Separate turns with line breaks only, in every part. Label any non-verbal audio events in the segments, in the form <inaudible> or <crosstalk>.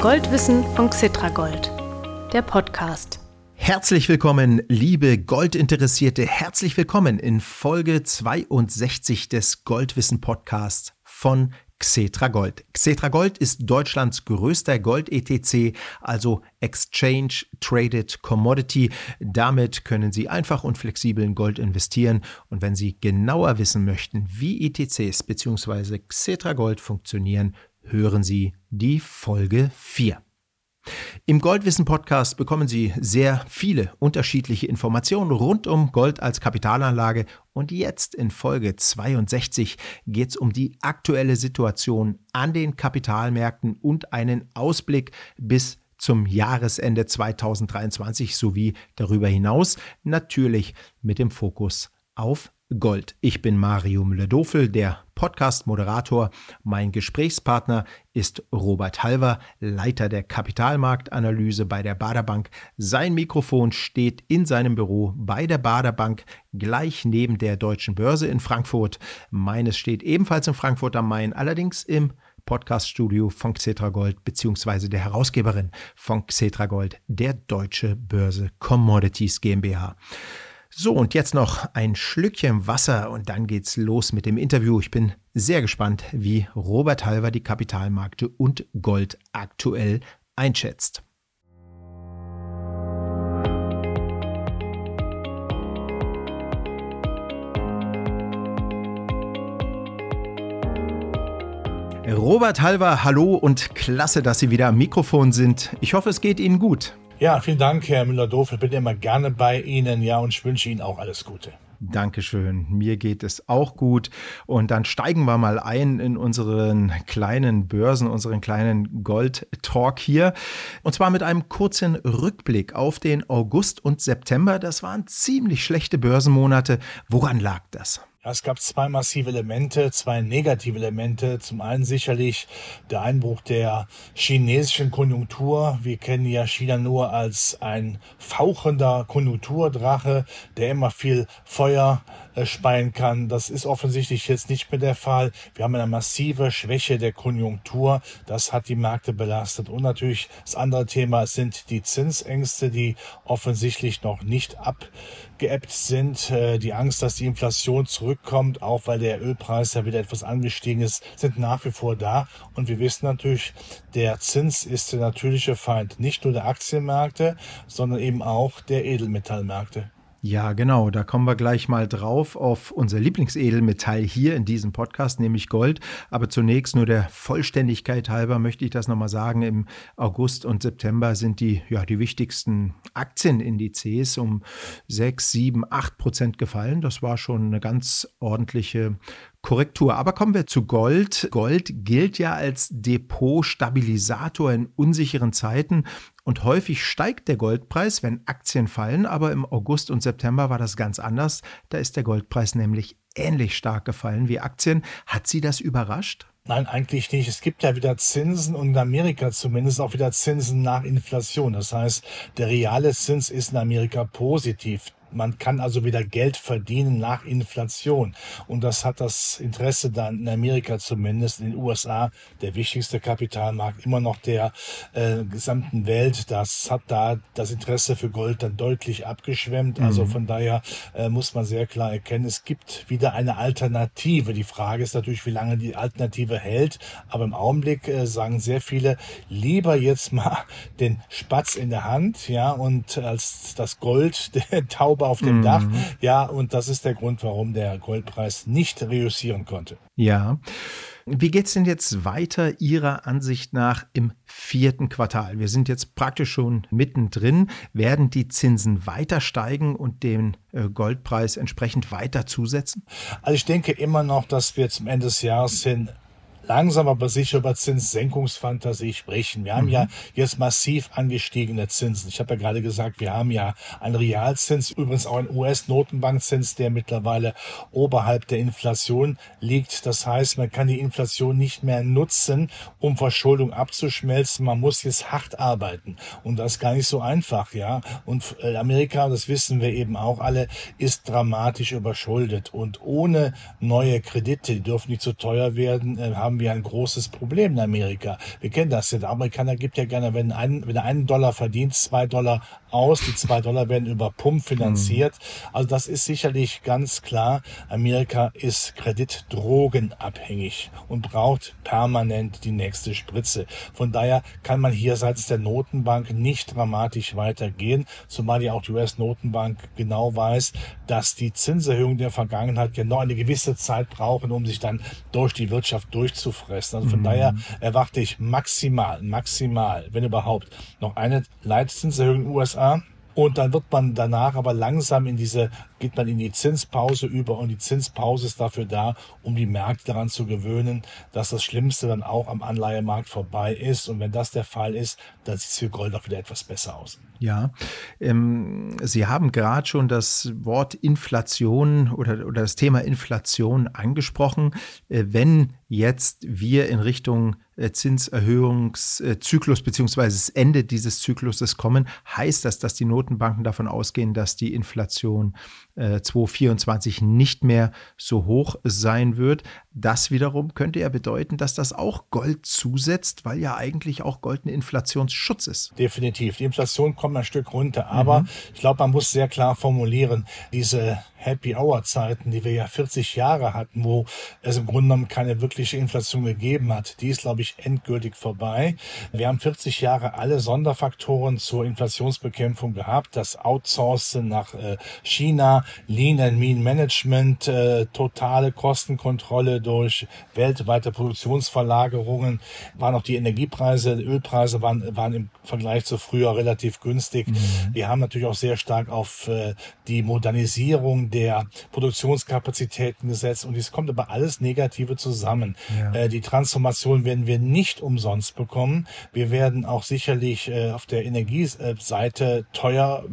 Goldwissen von Xitragold, der Podcast.
Herzlich willkommen, liebe Goldinteressierte. Herzlich willkommen in Folge 62 des Goldwissen Podcasts von Xetra Gold. Xetra Gold ist Deutschlands größter Gold-ETC, also Exchange Traded Commodity. Damit können Sie einfach und flexibel in Gold investieren. Und wenn Sie genauer wissen möchten, wie ETCs bzw. Xetra Gold funktionieren, hören Sie die Folge 4. Im Goldwissen Podcast bekommen Sie sehr viele unterschiedliche Informationen rund um Gold als Kapitalanlage und jetzt in Folge 62 geht es um die aktuelle Situation an den Kapitalmärkten und einen Ausblick bis zum Jahresende 2023 sowie darüber hinaus natürlich mit dem Fokus auf Gold. Ich bin Mario Müller-Dofel, der Podcast-Moderator. Mein Gesprächspartner ist Robert Halver, Leiter der Kapitalmarktanalyse bei der Baderbank. Sein Mikrofon steht in seinem Büro bei der Baderbank gleich neben der Deutschen Börse in Frankfurt. Meines steht ebenfalls in Frankfurt am Main, allerdings im Podcaststudio von Xetra Gold beziehungsweise der Herausgeberin von Xetra Gold, der Deutsche Börse Commodities GmbH. So, und jetzt noch ein Schlückchen Wasser und dann geht's los mit dem Interview. Ich bin sehr gespannt, wie Robert Halver die Kapitalmärkte und Gold aktuell einschätzt. Robert Halver, hallo und klasse, dass Sie wieder am Mikrofon sind. Ich hoffe, es geht Ihnen gut.
Ja, vielen Dank, Herr Müller-Doof. Ich bin immer gerne bei Ihnen, ja, und ich wünsche Ihnen auch alles Gute.
Dankeschön. Mir geht es auch gut. Und dann steigen wir mal ein in unseren kleinen Börsen, unseren kleinen Gold-Talk hier. Und zwar mit einem kurzen Rückblick auf den August und September. Das waren ziemlich schlechte Börsenmonate. Woran lag das?
Es gab zwei massive Elemente, zwei negative Elemente. Zum einen sicherlich der Einbruch der chinesischen Konjunktur. Wir kennen ja China nur als ein fauchender Konjunkturdrache, der immer viel Feuer speien kann. Das ist offensichtlich jetzt nicht mehr der Fall. Wir haben eine massive Schwäche der Konjunktur. Das hat die Märkte belastet. Und natürlich das andere Thema sind die Zinsängste, die offensichtlich noch nicht abgeebbt sind. Äh, die Angst, dass die Inflation zurückkommt, auch weil der Ölpreis ja wieder etwas angestiegen ist, sind nach wie vor da. Und wir wissen natürlich, der Zins ist der natürliche Feind nicht nur der Aktienmärkte, sondern eben auch der Edelmetallmärkte.
Ja, genau. Da kommen wir gleich mal drauf auf unser Lieblingsedelmetall hier in diesem Podcast, nämlich Gold. Aber zunächst nur der Vollständigkeit halber möchte ich das nochmal sagen. Im August und September sind die, ja, die wichtigsten Aktienindizes um 6, 7, 8 Prozent gefallen. Das war schon eine ganz ordentliche Korrektur. Aber kommen wir zu Gold. Gold gilt ja als Depotstabilisator in unsicheren Zeiten und häufig steigt der Goldpreis, wenn Aktien fallen, aber im August und September war das ganz anders. Da ist der Goldpreis nämlich ähnlich stark gefallen wie Aktien. Hat Sie das überrascht?
Nein, eigentlich nicht. Es gibt ja wieder Zinsen und in Amerika zumindest auch wieder Zinsen nach Inflation. Das heißt, der reale Zins ist in Amerika positiv. Man kann also wieder Geld verdienen nach Inflation. Und das hat das Interesse dann in Amerika zumindest, in den USA, der wichtigste Kapitalmarkt, immer noch der äh, gesamten Welt. Das hat da das Interesse für Gold dann deutlich abgeschwemmt. Also mhm. von daher äh, muss man sehr klar erkennen, es gibt wieder eine Alternative. Die Frage ist natürlich, wie lange die Alternative hält. Aber im Augenblick äh, sagen sehr viele, lieber jetzt mal <laughs> den Spatz in der Hand, ja, und als das Gold, <laughs> der Taube Taube auf dem mhm. Dach. Ja, und das ist der Grund, warum der Goldpreis nicht reüssieren konnte.
Ja. Wie geht es denn jetzt weiter Ihrer Ansicht nach im vierten Quartal? Wir sind jetzt praktisch schon mittendrin. Werden die Zinsen weiter steigen und den äh, Goldpreis entsprechend weiter zusetzen?
Also ich denke immer noch, dass wir zum Ende des Jahres hin langsam aber sicher über Zinssenkungsfantasie sprechen. Wir haben mhm. ja jetzt massiv angestiegene Zinsen. Ich habe ja gerade gesagt, wir haben ja einen Realzins, übrigens auch einen US-Notenbankzins, der mittlerweile oberhalb der Inflation liegt. Das heißt, man kann die Inflation nicht mehr nutzen, um Verschuldung abzuschmelzen. Man muss jetzt hart arbeiten. Und das ist gar nicht so einfach, ja. Und äh, Amerika, das wissen wir eben auch alle, ist dramatisch überschuldet. Und ohne neue Kredite, die dürfen nicht zu so teuer werden, äh, haben haben wir ein großes Problem in Amerika. Wir kennen das ja. Der Amerikaner gibt ja gerne, wenn, ein, wenn er einen Dollar verdient, zwei Dollar aus. Die zwei Dollar werden über Pump finanziert. Mhm. Also das ist sicherlich ganz klar. Amerika ist kreditdrogenabhängig und braucht permanent die nächste Spritze. Von daher kann man hier seitens der Notenbank nicht dramatisch weitergehen, zumal ja auch die US-Notenbank genau weiß, dass die Zinserhöhungen der Vergangenheit ja noch eine gewisse Zeit brauchen, um sich dann durch die Wirtschaft durchzufressen. Also von mhm. daher erwarte ich maximal, maximal, wenn überhaupt, noch eine Leitzinserhöhung in den USA und dann wird man danach aber langsam in diese, geht man in die Zinspause über und die Zinspause ist dafür da, um die Märkte daran zu gewöhnen, dass das Schlimmste dann auch am Anleihemarkt vorbei ist. Und wenn das der Fall ist, dann sieht es für Gold auch wieder etwas besser aus.
Ja, ähm, Sie haben gerade schon das Wort Inflation oder, oder das Thema Inflation angesprochen. Äh, wenn jetzt wir in Richtung Zinserhöhungszyklus beziehungsweise das Ende dieses Zykluses kommen, heißt das, dass die Notenbanken davon ausgehen, dass die Inflation äh, 2024 nicht mehr so hoch sein wird. Das wiederum könnte ja bedeuten, dass das auch Gold zusetzt, weil ja eigentlich auch Gold ein Inflationsschutz ist.
Definitiv. Die Inflation kommt ein Stück runter. Aber mhm. ich glaube, man muss sehr klar formulieren, diese Happy Hour Zeiten, die wir ja 40 Jahre hatten, wo es im Grunde genommen keine wirkliche Inflation gegeben hat, die ist, glaube ich, endgültig vorbei. Wir haben 40 Jahre alle Sonderfaktoren zur Inflationsbekämpfung gehabt. Das Outsourcen nach äh, China, Lean and Mean Management, äh, totale Kostenkontrolle durch weltweite Produktionsverlagerungen, waren auch die Energiepreise, Ölpreise waren, waren im Vergleich zu früher relativ günstig. Mhm. Wir haben natürlich auch sehr stark auf äh, die Modernisierung der Produktionskapazitäten gesetzt und es kommt aber alles Negative zusammen. Ja. Äh, die Transformation werden wir nicht umsonst bekommen. Wir werden auch sicherlich äh, auf der Energieseite teuer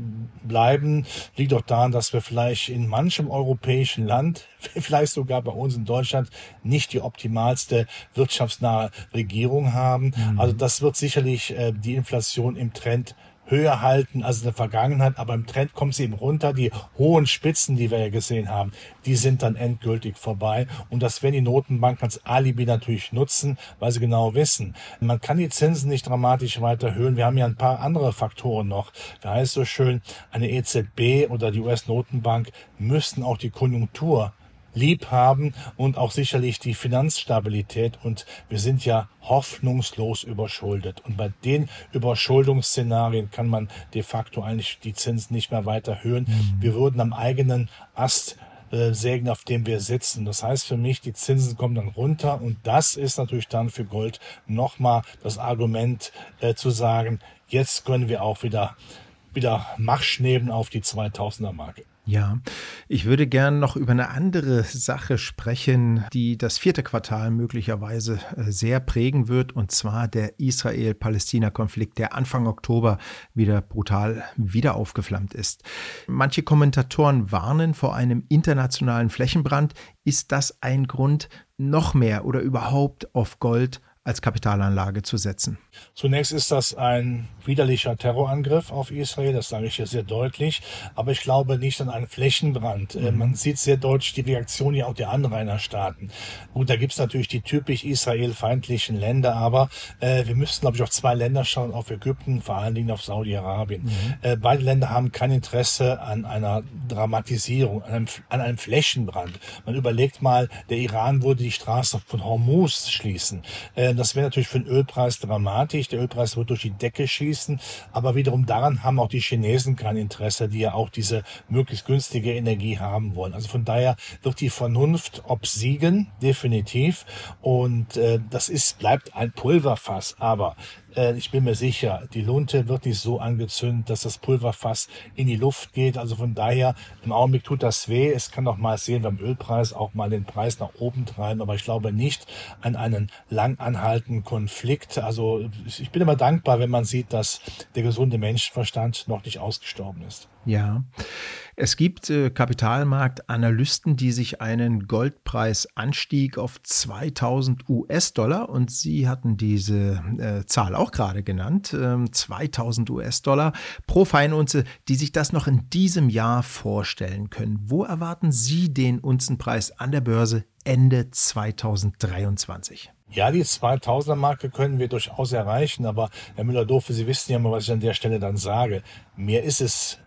bleiben. Liegt auch daran, dass wir vielleicht in manchem europäischen Land, <laughs> vielleicht sogar bei uns in Deutschland, nicht die optimalste wirtschaftsnahe Regierung haben. Mhm. Also das wird sicherlich äh, die Inflation im Trend höher halten als in der Vergangenheit, aber im Trend kommt sie eben runter. Die hohen Spitzen, die wir ja gesehen haben, die sind dann endgültig vorbei. Und das werden die Notenbanken als Alibi natürlich nutzen, weil sie genau wissen, man kann die Zinsen nicht dramatisch weiter erhöhen. Wir haben ja ein paar andere Faktoren noch. Da heißt so schön, eine EZB oder die US-Notenbank müssten auch die Konjunktur lieb haben und auch sicherlich die Finanzstabilität. Und wir sind ja hoffnungslos überschuldet. Und bei den Überschuldungsszenarien kann man de facto eigentlich die Zinsen nicht mehr weiter erhöhen. Mhm. Wir würden am eigenen Ast äh, sägen, auf dem wir sitzen. Das heißt für mich, die Zinsen kommen dann runter und das ist natürlich dann für Gold nochmal das Argument äh, zu sagen, jetzt können wir auch wieder, wieder Marsch nehmen auf die 2000er Marke.
Ja, ich würde gern noch über eine andere Sache sprechen, die das vierte Quartal möglicherweise äh, sehr prägen wird, und zwar der Israel-Palästina-Konflikt, der Anfang Oktober wieder brutal wieder aufgeflammt ist. Manche Kommentatoren warnen vor einem internationalen Flächenbrand. Ist das ein Grund, noch mehr oder überhaupt auf Gold als Kapitalanlage zu setzen.
Zunächst ist das ein widerlicher Terrorangriff auf Israel, das sage ich hier sehr deutlich, aber ich glaube nicht an einen Flächenbrand. Äh, mhm. Man sieht sehr deutlich die Reaktion ja auch der Anrainerstaaten. Gut, da gibt's natürlich die typisch israelfeindlichen Länder, aber äh, wir müssten, glaube ich, auf zwei Länder schauen, auf Ägypten, vor allen Dingen auf Saudi-Arabien. Mhm. Äh, beide Länder haben kein Interesse an einer Dramatisierung, an einem, an einem Flächenbrand. Man überlegt mal, der Iran würde die Straße von Hormuz schließen. Äh, das wäre natürlich für den Ölpreis dramatisch. Der Ölpreis wird durch die Decke schießen. Aber wiederum daran haben auch die Chinesen kein Interesse, die ja auch diese möglichst günstige Energie haben wollen. Also von daher wird die Vernunft obsiegen, definitiv. Und äh, das ist, bleibt ein Pulverfass. Aber ich bin mir sicher, die Lunte wird nicht so angezündet, dass das Pulverfass in die Luft geht. Also von daher, im Augenblick tut das weh. Es kann auch mal sehen beim Ölpreis auch mal den Preis nach oben treiben. Aber ich glaube nicht an einen lang anhaltenden Konflikt. Also ich bin immer dankbar, wenn man sieht, dass der gesunde Menschenverstand noch nicht ausgestorben ist.
Ja, es gibt äh, Kapitalmarktanalysten, die sich einen Goldpreisanstieg auf 2000 US-Dollar und Sie hatten diese äh, Zahl auch gerade genannt, äh, 2000 US-Dollar pro Feinunze, die sich das noch in diesem Jahr vorstellen können. Wo erwarten Sie den Unzenpreis an der Börse Ende 2023?
Ja, die 2000er Marke können wir durchaus erreichen, aber Herr Müller-Doofe, Sie wissen ja mal, was ich an der Stelle dann sage. Mir ist es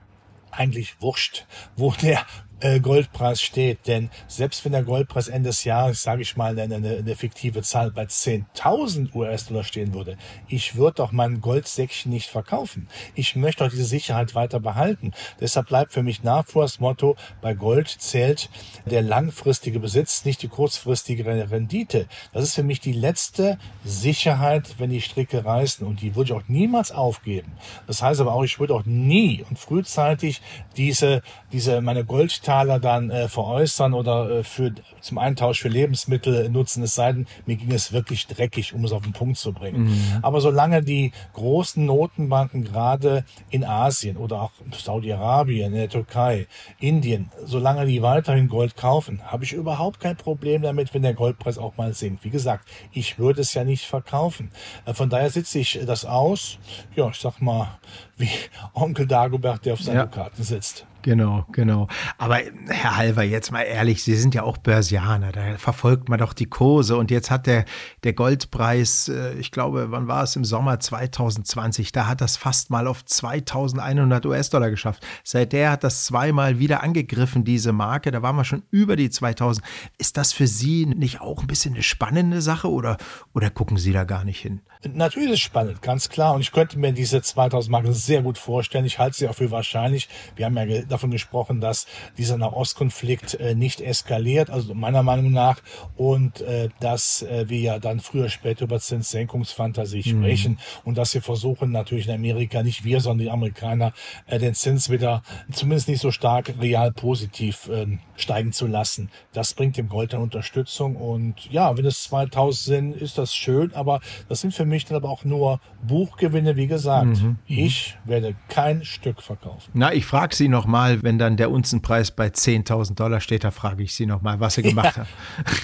eigentlich wurscht, wo der äh, Goldpreis steht. Denn selbst wenn der Goldpreis Ende des Jahres, sage ich mal, eine, eine, eine fiktive Zahl bei 10.000 US-Dollar stehen würde, ich würde doch mein Goldsäckchen nicht verkaufen. Ich möchte doch diese Sicherheit weiter behalten. Deshalb bleibt für mich nach vor das Motto, bei Gold zählt der langfristige Besitz, nicht die kurzfristige Rendite. Das ist für mich die letzte Sicherheit, wenn die Stricke reißen. Und die würde ich auch niemals aufgeben. Das heißt aber auch, ich würde auch nie und frühzeitig diese, diese, meine Gold Taler dann äh, veräußern oder äh, für, zum Eintausch für Lebensmittel nutzen, es sei denn, mir ging es wirklich dreckig, um es auf den Punkt zu bringen. Mhm. Aber solange die großen Notenbanken gerade in Asien oder auch Saudi-Arabien, in der Türkei, Indien, solange die weiterhin Gold kaufen, habe ich überhaupt kein Problem damit, wenn der Goldpreis auch mal sinkt. Wie gesagt, ich würde es ja nicht verkaufen. Äh, von daher sitze ich das aus, ja, ich sag mal, wie Onkel Dagobert, der auf seinen ja. Karten sitzt.
Genau, genau. Aber Herr Halver, jetzt mal ehrlich, Sie sind ja auch Börsianer, da verfolgt man doch die Kurse und jetzt hat der, der Goldpreis, äh, ich glaube, wann war es im Sommer 2020, da hat das fast mal auf 2100 US-Dollar geschafft. Seither hat das zweimal wieder angegriffen, diese Marke, da waren wir schon über die 2000. Ist das für Sie nicht auch ein bisschen eine spannende Sache oder, oder gucken Sie da gar nicht hin?
Natürlich ist es spannend, ganz klar. Und ich könnte mir diese 2000 Marke sehr gut vorstellen. Ich halte sie auch für wahrscheinlich. Wir haben ja davon gesprochen, dass dieser Nahostkonflikt äh, nicht eskaliert, also meiner Meinung nach. Und äh, dass äh, wir ja dann früher später über Zinssenkungsfantasie mhm. sprechen. Und dass wir versuchen, natürlich in Amerika, nicht wir, sondern die Amerikaner, äh, den Zins wieder zumindest nicht so stark real positiv äh, steigen zu lassen. Das bringt dem Gold dann Unterstützung. Und ja, wenn es 2000 sind, ist das schön. Aber das sind für mich dann aber auch nur Buchgewinne, wie gesagt. Mhm. Ich werde kein Stück verkaufen.
Na, ich frage Sie nochmal, wenn dann der Unzenpreis bei 10.000 Dollar steht, da frage ich Sie nochmal, was Sie <laughs> gemacht ja, haben.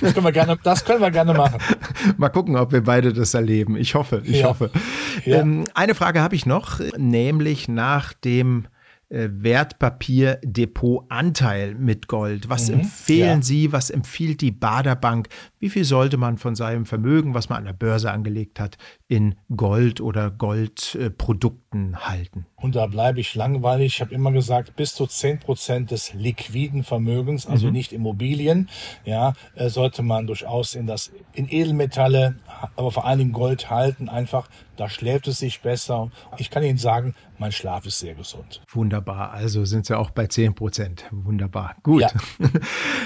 Das können, wir gerne, das können wir gerne machen. <laughs>
Mal gucken, ob wir beide das erleben. Ich hoffe, ich ja. hoffe. Ja. Ähm, eine Frage habe ich noch, nämlich nach dem äh, Wertpapierdepotanteil mit Gold. Was mhm, empfehlen ja. Sie, was empfiehlt die Baderbank? Wie viel sollte man von seinem Vermögen, was man an der Börse angelegt hat, in Gold oder Goldprodukten halten?
Und da bleibe ich langweilig. Ich habe immer gesagt, bis zu 10 Prozent des liquiden Vermögens, also mhm. nicht Immobilien, ja, äh, sollte man durchaus in das, in Edelmetalle, aber vor Dingen Gold halten, einfach da schläft es sich besser. Ich kann Ihnen sagen, mein Schlaf ist sehr gesund.
Wunderbar. Also sind Sie auch bei 10 Prozent. Wunderbar. Gut. Ja. <laughs>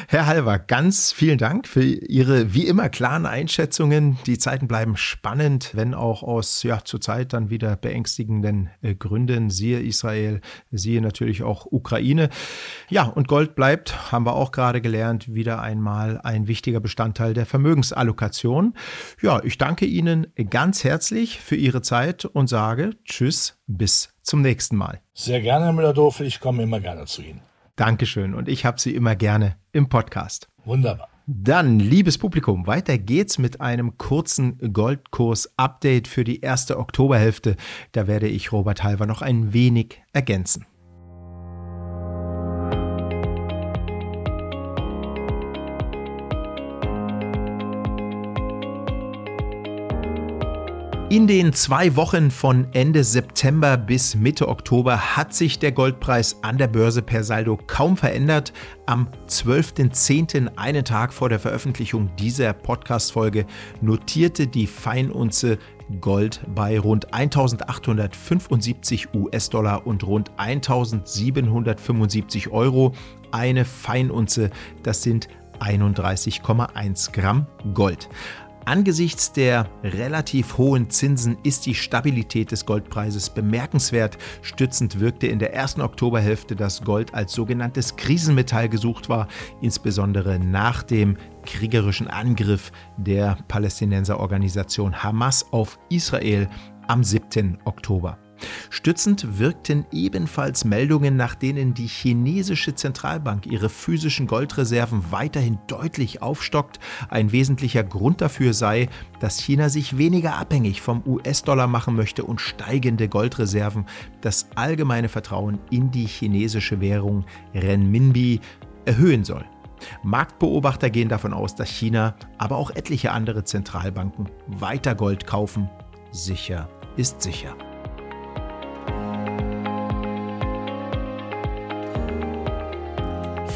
Herr Halver, ganz vielen Dank für Ihre wie immer klaren Einschätzungen. Die Zeiten bleiben spannend, wenn auch aus ja zurzeit dann wieder beängstigenden äh, Gründen. Siehe Israel, siehe natürlich auch Ukraine. Ja, und Gold bleibt, haben wir auch gerade gelernt, wieder einmal ein wichtiger Bestandteil der Vermögensallokation. Ja, ich danke Ihnen ganz herzlich für Ihre Zeit und sage Tschüss, bis zum nächsten Mal.
Sehr gerne, Herr Müller-Dofel. Ich komme immer gerne zu Ihnen.
Dankeschön und ich habe Sie immer gerne im Podcast.
Wunderbar.
Dann, liebes Publikum, weiter geht's mit einem kurzen Goldkurs-Update für die erste Oktoberhälfte. Da werde ich Robert Halver noch ein wenig ergänzen. In den zwei Wochen von Ende September bis Mitte Oktober hat sich der Goldpreis an der Börse per Saldo kaum verändert. Am 12.10., einen Tag vor der Veröffentlichung dieser Podcast-Folge, notierte die Feinunze Gold bei rund 1875 US-Dollar und rund 1775 Euro. Eine Feinunze, das sind 31,1 Gramm Gold. Angesichts der relativ hohen Zinsen ist die Stabilität des Goldpreises bemerkenswert. Stützend wirkte in der ersten Oktoberhälfte, dass Gold als sogenanntes Krisenmetall gesucht war, insbesondere nach dem kriegerischen Angriff der Palästinenserorganisation Hamas auf Israel am 7. Oktober. Stützend wirkten ebenfalls Meldungen, nach denen die chinesische Zentralbank ihre physischen Goldreserven weiterhin deutlich aufstockt. Ein wesentlicher Grund dafür sei, dass China sich weniger abhängig vom US-Dollar machen möchte und steigende Goldreserven das allgemeine Vertrauen in die chinesische Währung Renminbi erhöhen soll. Marktbeobachter gehen davon aus, dass China, aber auch etliche andere Zentralbanken weiter Gold kaufen. Sicher ist sicher.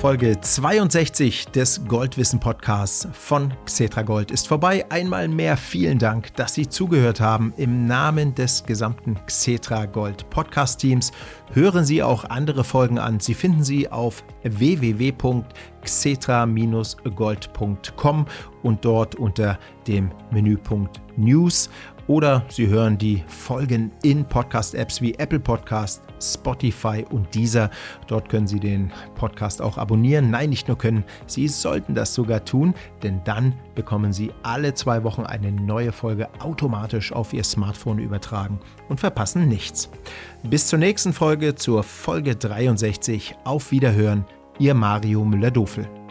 Folge 62 des Goldwissen Podcasts von Xetra Gold ist vorbei. Einmal mehr vielen Dank, dass Sie zugehört haben. Im Namen des gesamten Xetra Gold Podcast Teams hören Sie auch andere Folgen an. Sie finden sie auf www.xetra-gold.com und dort unter dem Menüpunkt News oder Sie hören die Folgen in Podcast-Apps wie Apple Podcast, Spotify und dieser. Dort können Sie den Podcast auch abonnieren. Nein, nicht nur können, Sie sollten das sogar tun, denn dann bekommen Sie alle zwei Wochen eine neue Folge automatisch auf Ihr Smartphone übertragen und verpassen nichts. Bis zur nächsten Folge, zur Folge 63. Auf Wiederhören, Ihr Mario Müller-Dofel.